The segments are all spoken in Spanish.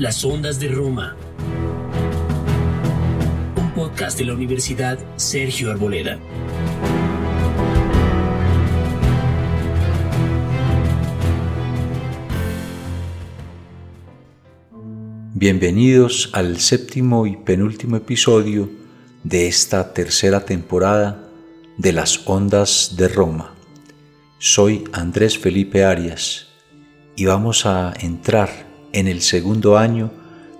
Las Ondas de Roma. Un podcast de la Universidad Sergio Arboleda. Bienvenidos al séptimo y penúltimo episodio de esta tercera temporada de Las Ondas de Roma. Soy Andrés Felipe Arias y vamos a entrar en el segundo año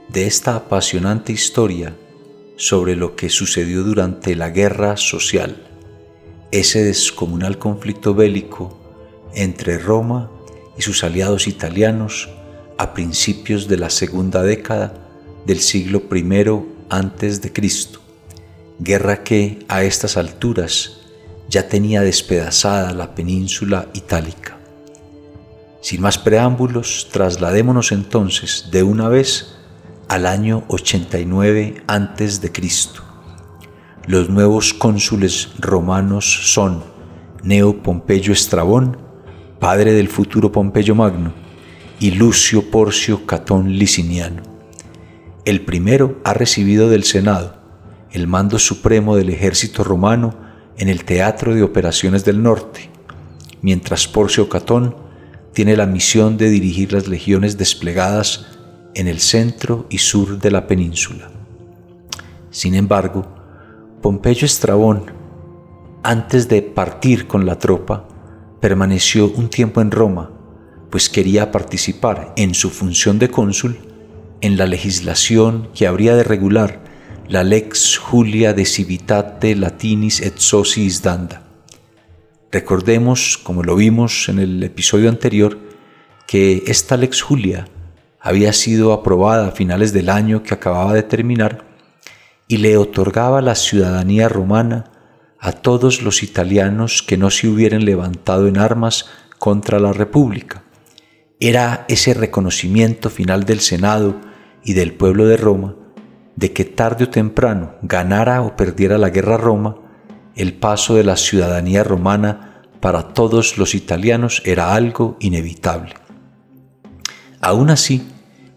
de esta apasionante historia sobre lo que sucedió durante la guerra social, ese descomunal conflicto bélico entre Roma y sus aliados italianos a principios de la segunda década del siglo I antes de Cristo, guerra que a estas alturas ya tenía despedazada la península itálica. Sin más preámbulos, trasladémonos entonces de una vez al año 89 antes de Cristo. Los nuevos cónsules romanos son Neo Pompeyo Estrabón, padre del futuro Pompeyo Magno, y Lucio Porcio Catón Liciniano. El primero ha recibido del Senado el mando supremo del ejército romano en el Teatro de Operaciones del Norte, mientras Porcio Catón tiene la misión de dirigir las legiones desplegadas en el centro y sur de la península. Sin embargo, Pompeyo Estrabón, antes de partir con la tropa, permaneció un tiempo en Roma pues quería participar en su función de cónsul en la legislación que habría de regular la lex Julia de civitate latinis et sociis danda. Recordemos, como lo vimos en el episodio anterior, que esta lex Julia había sido aprobada a finales del año que acababa de terminar y le otorgaba la ciudadanía romana a todos los italianos que no se hubieran levantado en armas contra la República. Era ese reconocimiento final del Senado y del pueblo de Roma de que tarde o temprano, ganara o perdiera la guerra Roma, el paso de la ciudadanía romana para todos los italianos era algo inevitable. Aún así,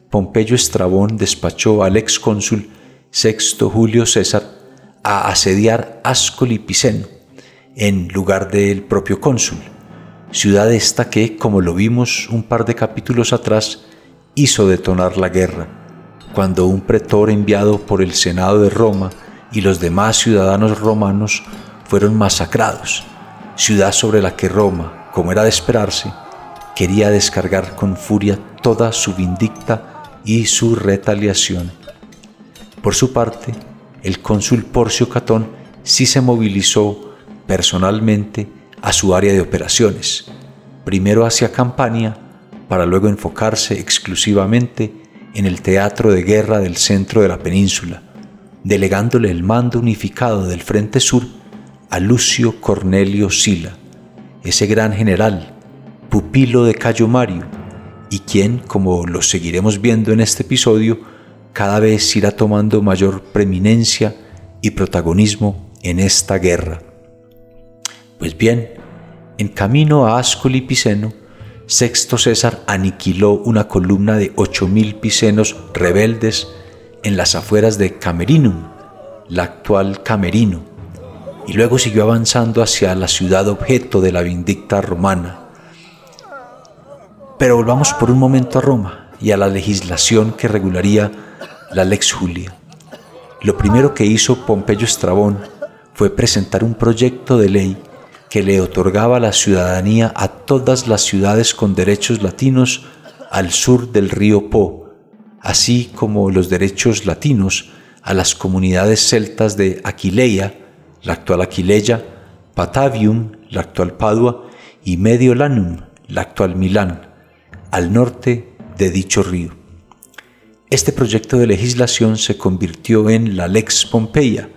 Pompeyo Estrabón despachó al ex cónsul Sexto Julio César a asediar Ascoli Piceno en lugar del propio cónsul ciudad esta que, como lo vimos un par de capítulos atrás, hizo detonar la guerra, cuando un pretor enviado por el Senado de Roma y los demás ciudadanos romanos fueron masacrados, ciudad sobre la que Roma, como era de esperarse, quería descargar con furia toda su vindicta y su retaliación. Por su parte, el cónsul Porcio Catón sí se movilizó personalmente a su área de operaciones, primero hacia Campania, para luego enfocarse exclusivamente en el teatro de guerra del centro de la península, delegándole el mando unificado del Frente Sur a Lucio Cornelio Sila, ese gran general, pupilo de Cayo Mario, y quien, como lo seguiremos viendo en este episodio, cada vez irá tomando mayor preeminencia y protagonismo en esta guerra. Pues bien, en camino a Ascoli Piceno, Sexto César aniquiló una columna de ocho mil picenos rebeldes en las afueras de Camerinum, la actual Camerino, y luego siguió avanzando hacia la ciudad objeto de la vindicta romana. Pero volvamos por un momento a Roma y a la legislación que regularía la Lex Julia. Lo primero que hizo Pompeyo Estrabón fue presentar un proyecto de ley que le otorgaba la ciudadanía a todas las ciudades con derechos latinos al sur del río Po, así como los derechos latinos a las comunidades celtas de Aquileia, la actual Aquileia, Patavium, la actual Padua, y Mediolanum, la actual Milán, al norte de dicho río. Este proyecto de legislación se convirtió en la Lex Pompeia,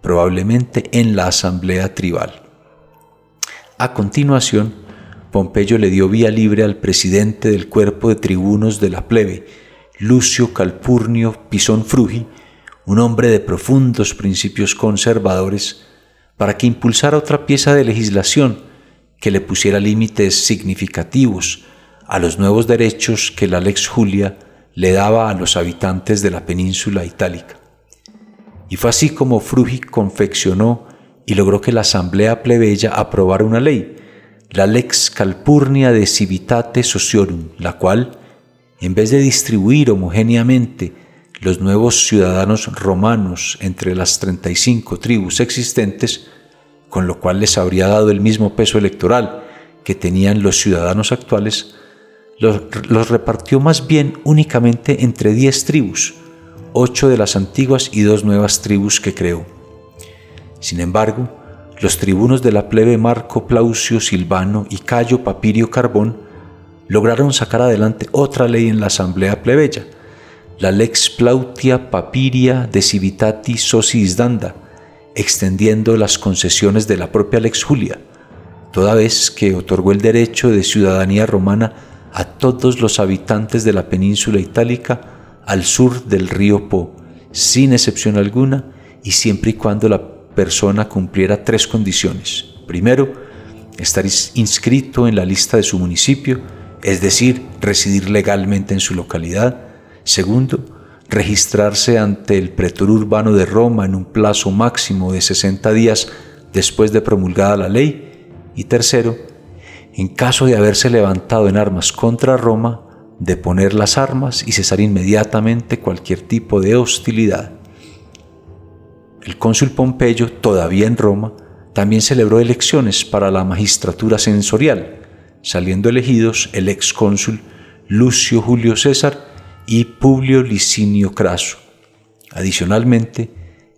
probablemente en la Asamblea Tribal. A continuación, Pompeyo le dio vía libre al presidente del cuerpo de tribunos de la plebe, Lucio Calpurnio Pisón Frugi, un hombre de profundos principios conservadores, para que impulsara otra pieza de legislación que le pusiera límites significativos a los nuevos derechos que la Lex Julia le daba a los habitantes de la península itálica. Y fue así como Frugi confeccionó y logró que la asamblea plebeya aprobara una ley, la Lex Calpurnia de Civitate Sociorum, la cual, en vez de distribuir homogéneamente los nuevos ciudadanos romanos entre las 35 tribus existentes, con lo cual les habría dado el mismo peso electoral que tenían los ciudadanos actuales, los, repartió más bien únicamente entre 10 tribus, ocho de las antiguas y dos nuevas tribus que creó. Sin embargo, los tribunos de la plebe Marco Plaucio Silvano y Cayo Papirio Carbón lograron sacar adelante otra ley en la asamblea plebeya, la Lex Plautia Papiria de Civitati Socis Danda, extendiendo las concesiones de la propia Lex Julia, toda vez que otorgó el derecho de ciudadanía romana a todos los habitantes de la península itálica al sur del río Po, sin excepción alguna y siempre y cuando la persona cumpliera tres condiciones. Primero, estar inscrito en la lista de su municipio, es decir, residir legalmente en su localidad. Segundo, registrarse ante el pretor urbano de Roma en un plazo máximo de 60 días después de promulgada la ley. Y tercero, en caso de haberse levantado en armas contra Roma, deponer las armas y cesar inmediatamente cualquier tipo de hostilidad. El cónsul Pompeyo, todavía en Roma, también celebró elecciones para la magistratura censorial, saliendo elegidos el ex cónsul Lucio Julio César y Publio Licinio Craso. Adicionalmente,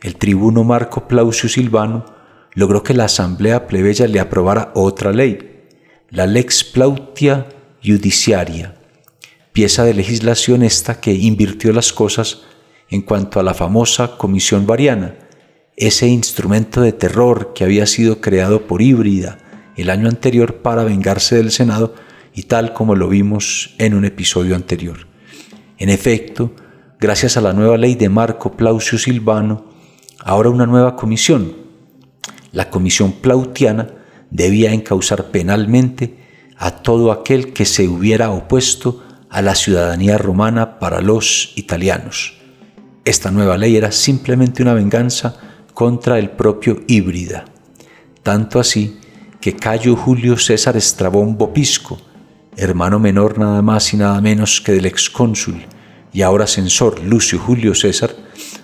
el tribuno Marco Plaucio Silvano logró que la asamblea plebeya le aprobara otra ley, la Lex Plautia Judiciaria, pieza de legislación esta que invirtió las cosas en cuanto a la famosa Comisión Variana, ese instrumento de terror que había sido creado por Híbrida el año anterior para vengarse del Senado y tal como lo vimos en un episodio anterior. En efecto, gracias a la nueva ley de Marco Plaucio Silvano, ahora una nueva comisión, la Comisión Plautiana, debía encauzar penalmente a todo aquel que se hubiera opuesto a la ciudadanía romana para los italianos. Esta nueva ley era simplemente una venganza contra el propio Híbrida. Tanto así que Cayo Julio César Estrabón Bopisco, hermano menor nada más y nada menos que del excónsul y ahora censor Lucio Julio César,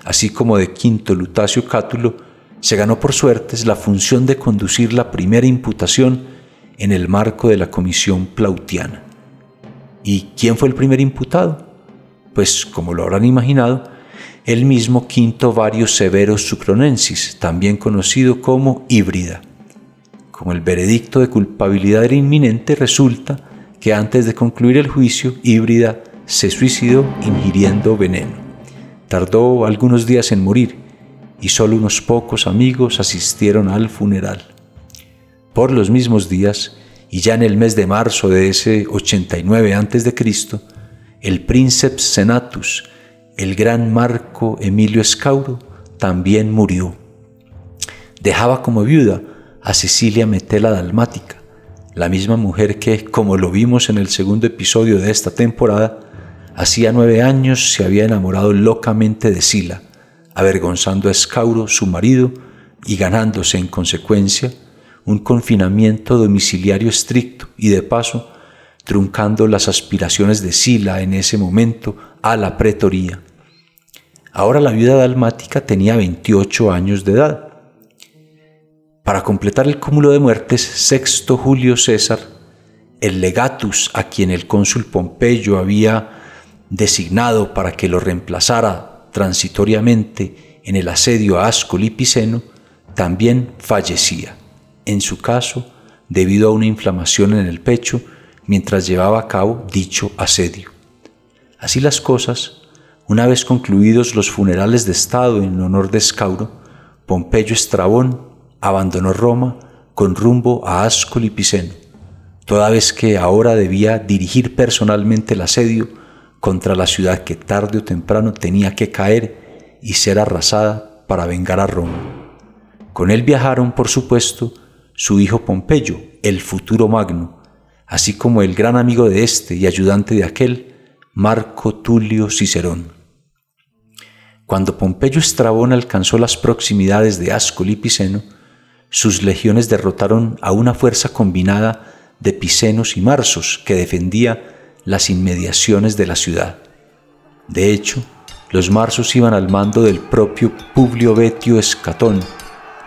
así como de Quinto Lutacio Cátulo, se ganó por suertes la función de conducir la primera imputación en el marco de la comisión plautiana. ¿Y quién fue el primer imputado? Pues, como lo habrán imaginado, el mismo Quinto Vario Severo Sucronensis, también conocido como híbrida. Como el veredicto de culpabilidad era inminente, resulta que antes de concluir el juicio, híbrida se suicidó ingiriendo veneno. Tardó algunos días en morir y solo unos pocos amigos asistieron al funeral. Por los mismos días, y ya en el mes de marzo de ese 89 a.C., el príncipe Senatus, el gran Marco Emilio Escauro también murió. Dejaba como viuda a Cecilia Metela Dalmática, la misma mujer que, como lo vimos en el segundo episodio de esta temporada, hacía nueve años se había enamorado locamente de Sila, avergonzando a Escauro, su marido, y ganándose en consecuencia un confinamiento domiciliario estricto y de paso truncando las aspiraciones de Sila en ese momento a la pretoría. Ahora la viuda dalmática tenía 28 años de edad. Para completar el cúmulo de muertes, Sexto Julio César, el legatus a quien el cónsul Pompeyo había designado para que lo reemplazara transitoriamente en el asedio a Ascoli Piceno, también fallecía, en su caso debido a una inflamación en el pecho mientras llevaba a cabo dicho asedio. Así las cosas, una vez concluidos los funerales de Estado en honor de Escauro, Pompeyo Estrabón abandonó Roma con rumbo a Ascoli Piceno, toda vez que ahora debía dirigir personalmente el asedio contra la ciudad que tarde o temprano tenía que caer y ser arrasada para vengar a Roma. Con él viajaron, por supuesto, su hijo Pompeyo, el futuro Magno, así como el gran amigo de este y ayudante de aquel, Marco Tulio Cicerón. Cuando Pompeyo Estrabón alcanzó las proximidades de Ascoli Piceno, sus legiones derrotaron a una fuerza combinada de picenos y marsos que defendía las inmediaciones de la ciudad. De hecho, los marsos iban al mando del propio Publio Betio Escatón,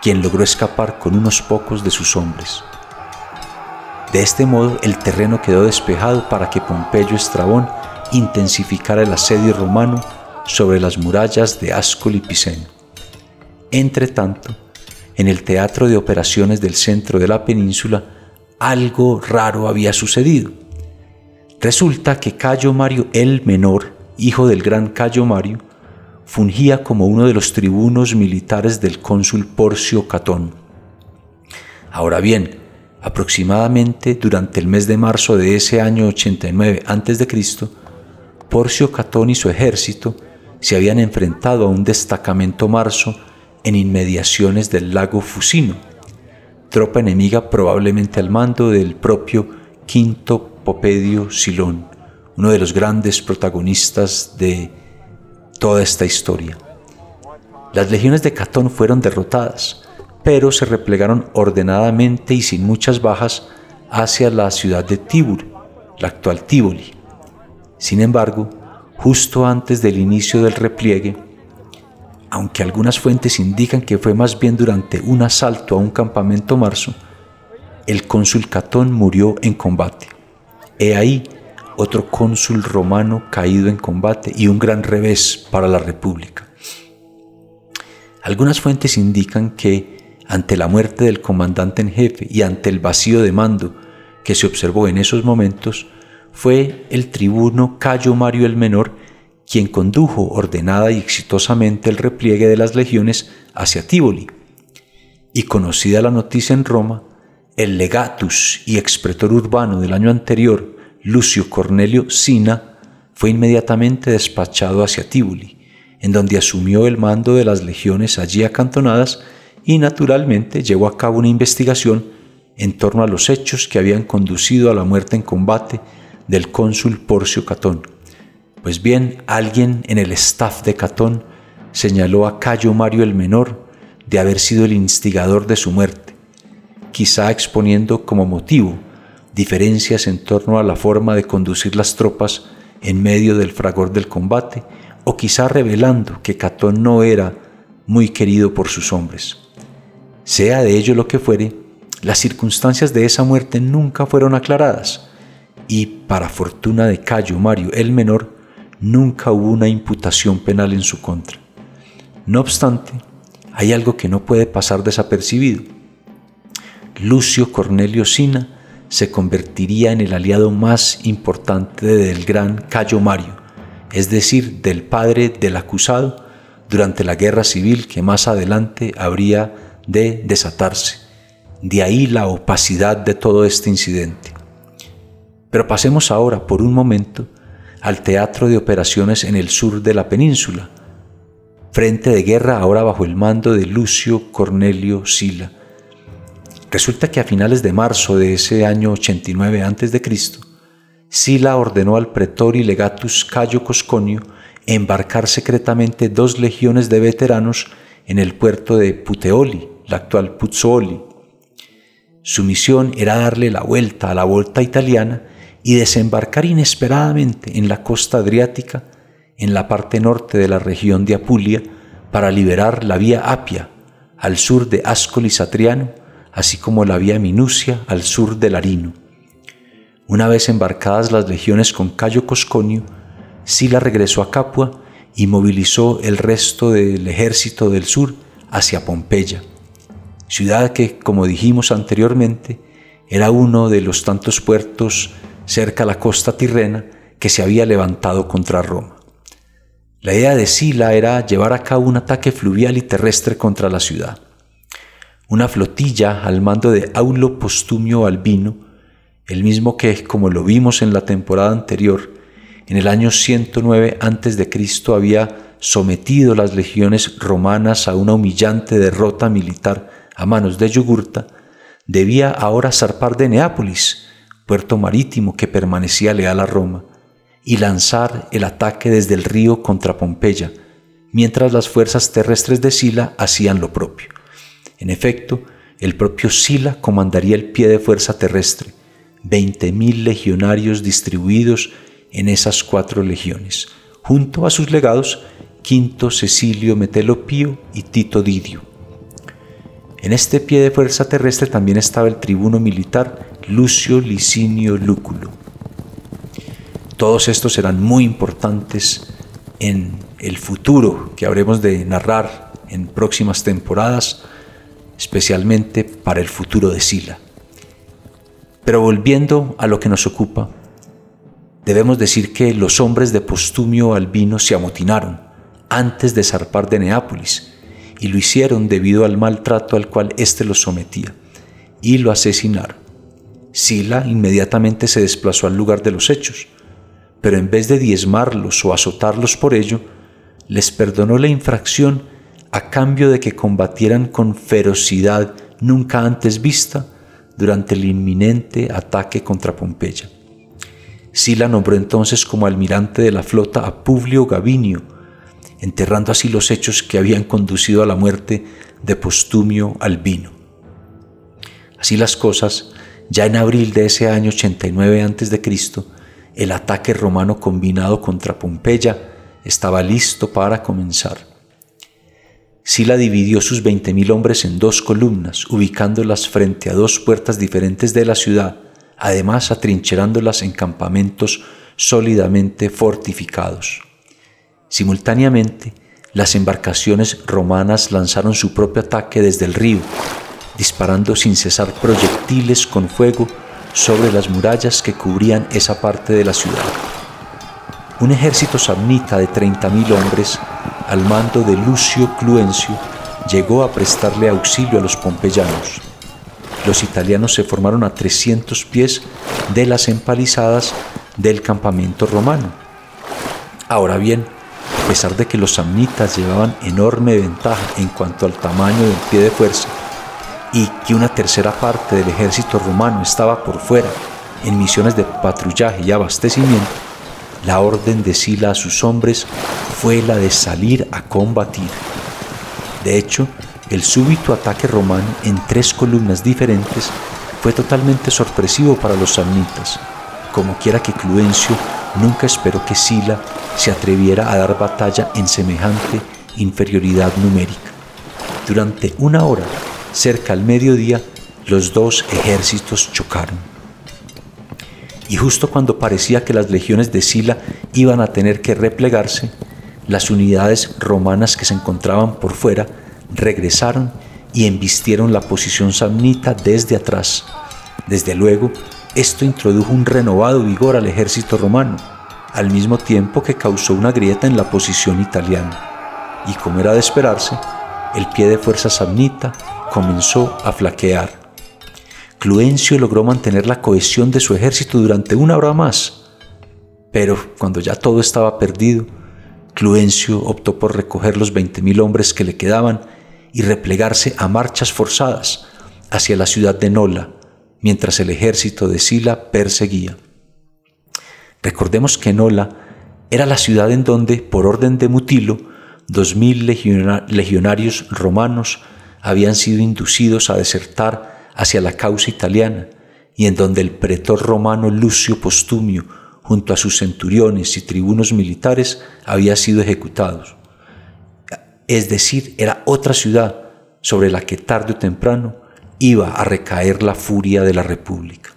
quien logró escapar con unos pocos de sus hombres. De este modo el terreno quedó despejado para que Pompeyo Estrabón intensificara el asedio romano sobre las murallas de Ascoli Piceno. Entre tanto, en el teatro de operaciones del centro de la península, algo raro había sucedido. Resulta que Cayo Mario el Menor, hijo del gran Cayo Mario, fungía como uno de los tribunos militares del cónsul Porcio Catón. Ahora bien, aproximadamente durante el mes de marzo de ese año 89 a.C., Porcio Catón y su ejército se habían enfrentado a un destacamento marzo en inmediaciones del lago Fusino, tropa enemiga probablemente al mando del propio Quinto Popedio Silón, uno de los grandes protagonistas de toda esta historia. Las legiones de Catón fueron derrotadas, pero se replegaron ordenadamente y sin muchas bajas hacia la ciudad de Tibur, la actual Tívoli. Sin embargo, justo antes del inicio del repliegue, aunque algunas fuentes indican que fue más bien durante un asalto a un campamento marzo, el cónsul Catón murió en combate. He ahí otro cónsul romano caído en combate y un gran revés para la República. Algunas fuentes indican que ante la muerte del comandante en jefe y ante el vacío de mando que se observó en esos momentos, fue el tribuno Cayo Mario el Menor quien condujo ordenada y exitosamente el repliegue de las legiones hacia Tívoli. Y conocida la noticia en Roma, el legatus y expretor urbano del año anterior, Lucio Cornelio Sina, fue inmediatamente despachado hacia Tívoli, en donde asumió el mando de las legiones allí acantonadas y naturalmente llevó a cabo una investigación en torno a los hechos que habían conducido a la muerte en combate del cónsul Porcio Catón. Pues bien, alguien en el staff de Catón señaló a Cayo Mario el Menor de haber sido el instigador de su muerte, quizá exponiendo como motivo diferencias en torno a la forma de conducir las tropas en medio del fragor del combate, o quizá revelando que Catón no era muy querido por sus hombres. Sea de ello lo que fuere, las circunstancias de esa muerte nunca fueron aclaradas, y para fortuna de Cayo Mario el Menor, nunca hubo una imputación penal en su contra. No obstante, hay algo que no puede pasar desapercibido. Lucio Cornelio Sina se convertiría en el aliado más importante del gran Cayo Mario, es decir, del padre del acusado, durante la guerra civil que más adelante habría de desatarse. De ahí la opacidad de todo este incidente. Pero pasemos ahora por un momento al teatro de operaciones en el sur de la península, frente de guerra ahora bajo el mando de Lucio Cornelio Sila. Resulta que a finales de marzo de ese año 89 a.C., Sila ordenó al pretor y legatus Cayo Cosconio embarcar secretamente dos legiones de veteranos en el puerto de Puteoli, la actual Puzzoli. Su misión era darle la vuelta a la volta italiana y desembarcar inesperadamente en la costa adriática, en la parte norte de la región de Apulia, para liberar la vía Apia al sur de Ascoli Satriano, así como la vía Minucia al sur del Arino. Una vez embarcadas las legiones con Cayo Cosconio, Sila regresó a Capua y movilizó el resto del ejército del sur hacia Pompeya, ciudad que, como dijimos anteriormente, era uno de los tantos puertos cerca la costa tirrena que se había levantado contra Roma. La idea de Sila era llevar a cabo un ataque fluvial y terrestre contra la ciudad. Una flotilla al mando de Aulo Postumio Albino, el mismo que, como lo vimos en la temporada anterior, en el año 109 a.C. había sometido las legiones romanas a una humillante derrota militar a manos de Yugurta, debía ahora zarpar de Neápolis, puerto marítimo que permanecía leal a Roma, y lanzar el ataque desde el río contra Pompeya, mientras las fuerzas terrestres de Sila hacían lo propio. En efecto, el propio Sila comandaría el pie de fuerza terrestre, 20.000 legionarios distribuidos en esas cuatro legiones, junto a sus legados Quinto Cecilio Metelo Pío y Tito Didio. En este pie de fuerza terrestre también estaba el tribuno militar Lucio Licinio Lúculo. Todos estos serán muy importantes en el futuro que habremos de narrar en próximas temporadas, especialmente para el futuro de Sila. Pero volviendo a lo que nos ocupa, debemos decir que los hombres de Postumio Albino se amotinaron antes de zarpar de Neápolis y lo hicieron debido al maltrato al cual éste los sometía y lo asesinaron. Sila inmediatamente se desplazó al lugar de los hechos, pero en vez de diezmarlos o azotarlos por ello, les perdonó la infracción a cambio de que combatieran con ferocidad nunca antes vista durante el inminente ataque contra Pompeya. Sila nombró entonces como almirante de la flota a Publio Gavinio, enterrando así los hechos que habían conducido a la muerte de Postumio Albino. Así las cosas, ya en abril de ese año 89 a.C., el ataque romano combinado contra Pompeya estaba listo para comenzar. Sila dividió sus 20.000 hombres en dos columnas, ubicándolas frente a dos puertas diferentes de la ciudad, además atrincherándolas en campamentos sólidamente fortificados. Simultáneamente, las embarcaciones romanas lanzaron su propio ataque desde el río, disparando sin cesar proyectiles con fuego sobre las murallas que cubrían esa parte de la ciudad. Un ejército samnita de 30.000 hombres, al mando de Lucio Cluencio, llegó a prestarle auxilio a los pompeyanos. Los italianos se formaron a 300 pies de las empalizadas del campamento romano. Ahora bien, a pesar de que los samnitas llevaban enorme ventaja en cuanto al tamaño del pie de fuerza y que una tercera parte del ejército romano estaba por fuera en misiones de patrullaje y abastecimiento, la orden de Sila a sus hombres fue la de salir a combatir. De hecho, el súbito ataque romano en tres columnas diferentes fue totalmente sorpresivo para los samnitas, como quiera que Cluencio nunca esperó que Sila se atreviera a dar batalla en semejante inferioridad numérica. Durante una hora, cerca al mediodía, los dos ejércitos chocaron. Y justo cuando parecía que las legiones de Sila iban a tener que replegarse, las unidades romanas que se encontraban por fuera regresaron y embistieron la posición samnita desde atrás. Desde luego, esto introdujo un renovado vigor al ejército romano, al mismo tiempo que causó una grieta en la posición italiana. Y como era de esperarse, el pie de fuerza samnita comenzó a flaquear. Cluencio logró mantener la cohesión de su ejército durante una hora más, pero cuando ya todo estaba perdido, Cluencio optó por recoger los 20.000 hombres que le quedaban y replegarse a marchas forzadas hacia la ciudad de Nola, mientras el ejército de Sila perseguía. Recordemos que Nola era la ciudad en donde, por orden de Mutilo, dos mil legionarios romanos habían sido inducidos a desertar hacia la causa italiana y en donde el pretor romano Lucio Postumio, junto a sus centuriones y tribunos militares, había sido ejecutados. Es decir, era otra ciudad sobre la que tarde o temprano iba a recaer la furia de la República.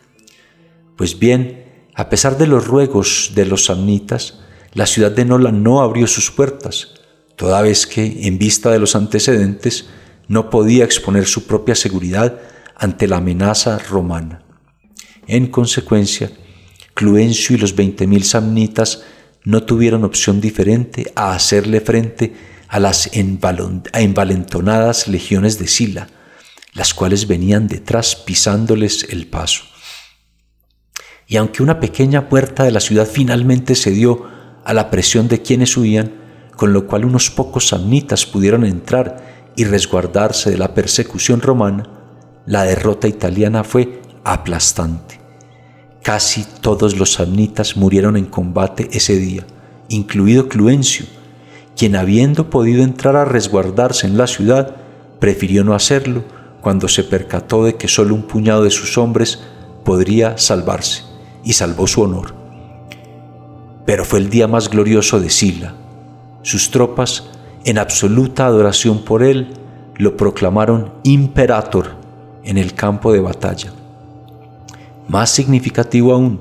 Pues bien, a pesar de los ruegos de los samnitas, la ciudad de Nola no abrió sus puertas, toda vez que, en vista de los antecedentes, no podía exponer su propia seguridad ante la amenaza romana. En consecuencia, Cluencio y los veinte mil samnitas no tuvieron opción diferente a hacerle frente a las envalentonadas legiones de Sila, las cuales venían detrás pisándoles el paso. Y aunque una pequeña puerta de la ciudad finalmente cedió a la presión de quienes huían, con lo cual unos pocos samnitas pudieron entrar y resguardarse de la persecución romana, la derrota italiana fue aplastante. Casi todos los samnitas murieron en combate ese día, incluido Cluencio, quien habiendo podido entrar a resguardarse en la ciudad, prefirió no hacerlo cuando se percató de que solo un puñado de sus hombres podría salvarse, y salvó su honor. Pero fue el día más glorioso de Sila. Sus tropas, en absoluta adoración por él, lo proclamaron imperator en el campo de batalla. Más significativo aún,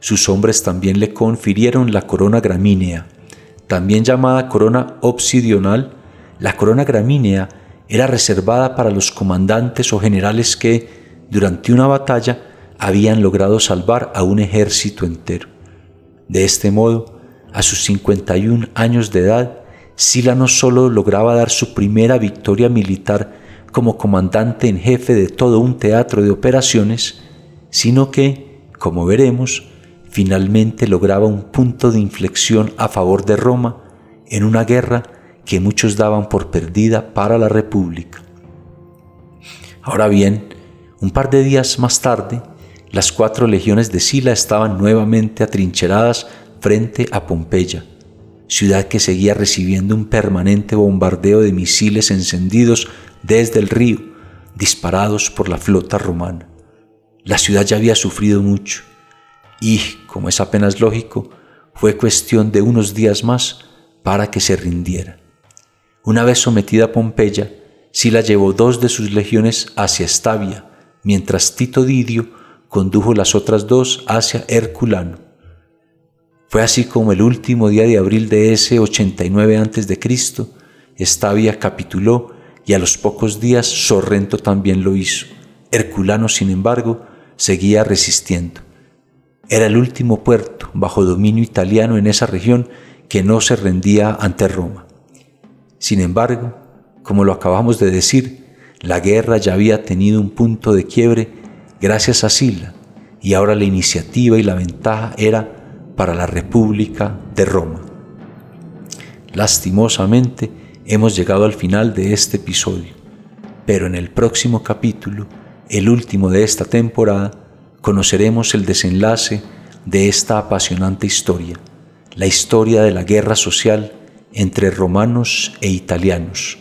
sus hombres también le confirieron la corona gramínea, también llamada corona obsidional. La corona gramínea era reservada para los comandantes o generales que, durante una batalla, habían logrado salvar a un ejército entero. De este modo, a sus 51 años de edad, Sila no solo lograba dar su primera victoria militar como comandante en jefe de todo un teatro de operaciones, sino que, como veremos, finalmente lograba un punto de inflexión a favor de Roma en una guerra que muchos daban por perdida para la República. Ahora bien, un par de días más tarde, las cuatro legiones de Sila estaban nuevamente atrincheradas frente a Pompeya, ciudad que seguía recibiendo un permanente bombardeo de misiles encendidos desde el río, disparados por la flota romana. La ciudad ya había sufrido mucho y, como es apenas lógico, fue cuestión de unos días más para que se rindiera. Una vez sometida a Pompeya, Sila llevó dos de sus legiones hacia Estavia, mientras Tito Didio condujo las otras dos hacia Herculano. Fue así como el último día de abril de ese 89 a.C., Estavia capituló y a los pocos días Sorrento también lo hizo. Herculano, sin embargo, seguía resistiendo. Era el último puerto bajo dominio italiano en esa región que no se rendía ante Roma. Sin embargo, como lo acabamos de decir, la guerra ya había tenido un punto de quiebre gracias a Sila, y ahora la iniciativa y la ventaja era para la República de Roma. Lastimosamente, hemos llegado al final de este episodio, pero en el próximo capítulo, el último de esta temporada, conoceremos el desenlace de esta apasionante historia, la historia de la guerra social entre romanos e italianos.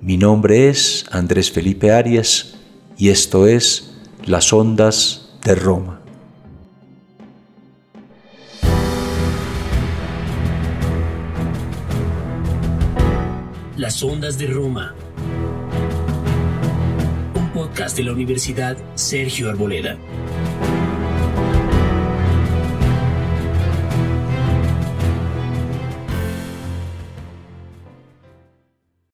Mi nombre es Andrés Felipe Arias y esto es Las Ondas de Roma. Las Ondas de Roma. Un podcast de la Universidad Sergio Arboleda.